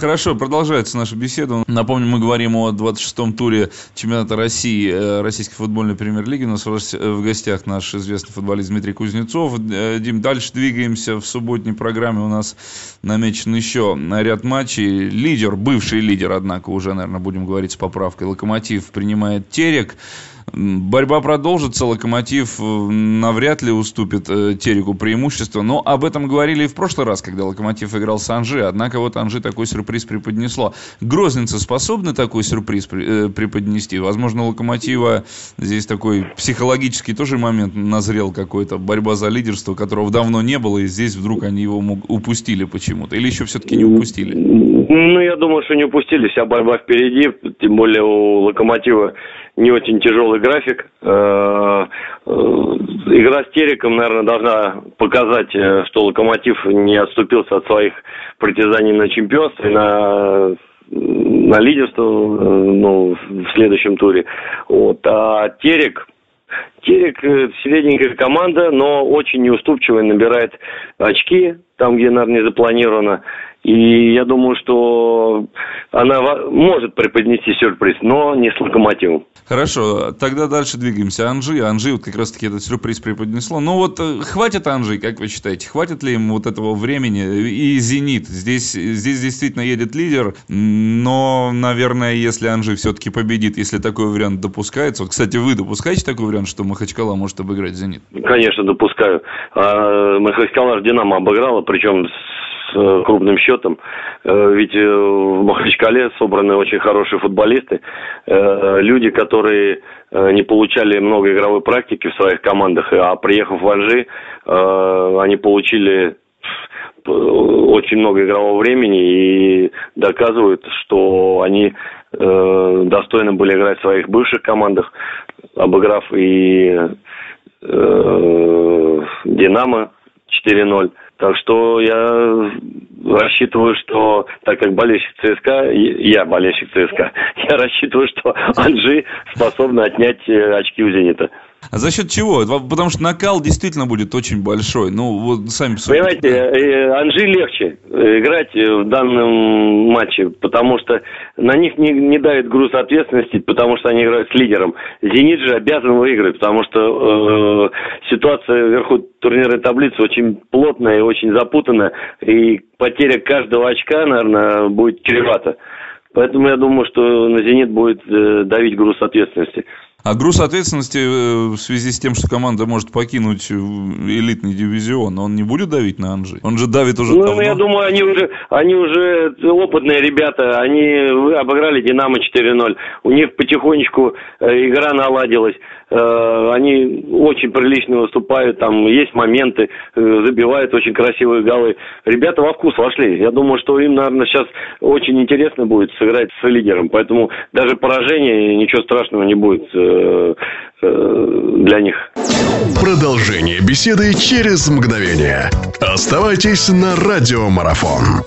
Хорошо, продолжается наша беседа. Напомню, мы говорим о 26-м туре чемпионата России, э, Российской футбольной премьер-лиги. У нас в гостях наш известный футболист Дмитрий Кузнецов. Э, Дим, дальше двигаемся. В субботней программе у нас намечен еще ряд матчей. Лидер, бывший лидер, однако, уже, наверное, будем говорить с поправкой. Локомотив принимает Терек. Борьба продолжится, Локомотив э, навряд ли уступит э, Тереку преимущество, но об этом говорили и в прошлый раз, когда Локомотив играл с Анжи, однако вот Анжи такой сюрприз преподнесло. Грозницы способны такой сюрприз э, преподнести? Возможно, Локомотива здесь такой психологический тоже момент назрел какой-то, борьба за лидерство, которого давно не было, и здесь вдруг они его упустили почему-то, или еще все-таки не упустили? Ну, я думаю, что не упустили, вся борьба впереди, тем более у Локомотива не очень тяжелый график. Э, э, игра с Тереком, наверное, должна показать, э, что Локомотив не отступился от своих притязаний на чемпионство и на на лидерство ну, в следующем туре. Вот. А Терек, Терек средненькая команда, но очень неуступчивая, набирает очки там, где, наверное, не запланировано. И я думаю, что она может преподнести сюрприз, но не с локомотивом. Хорошо, тогда дальше двигаемся. Анжи. Анжи вот как раз-таки этот сюрприз преподнесло. Ну вот э, хватит Анжи, как вы считаете? Хватит ли им вот этого времени? И Зенит. Здесь, здесь действительно едет лидер, но, наверное, если Анжи все-таки победит, если такой вариант допускается. Вот, кстати, вы допускаете такой вариант, что Махачкала может обыграть Зенит? Конечно, допускаю. А, Махачкала Динамо обыграла, причем с э, крупным счетом. Э, ведь э, в Махачкале собраны очень хорошие футболисты, люди, которые не получали много игровой практики в своих командах, а приехав в Анжи, они получили очень много игрового времени и доказывают, что они достойны были играть в своих бывших командах, обыграв и Динамо 4-0. Так что я рассчитываю, что, так как болельщик ЦСКА, я болельщик ЦСКА, я рассчитываю, что Анжи способны отнять э, очки у «Зенита». А за счет чего? Потому что накал действительно будет очень большой. Ну, вот сами Понимаете, э, Анжи легче э, играть в данном матче, потому что на них не, не давит груз ответственности, потому что они играют с лидером. Зенит же обязан выиграть, потому что э, ситуация вверху турнирной таблицы очень плотная и очень запутанная, и потеря каждого очка, наверное, будет чревата. Поэтому я думаю, что на «Зенит» будет э, давить груз ответственности. А груз ответственности э, в связи с тем, что команда может покинуть элитный дивизион, он не будет давить на Анжи? Он же давит уже Ну, давно. я думаю, они уже, они уже опытные ребята, они обыграли «Динамо» 4-0. У них потихонечку э, игра наладилась. Э, они очень прилично выступают, там есть моменты, забивают очень красивые голы. Ребята во вкус вошли. Я думаю, что им, наверное, сейчас очень интересно будет сыграть с лидером. Поэтому даже поражение, ничего страшного не будет Э, для них. Продолжение беседы через мгновение. Оставайтесь на радиомарафон.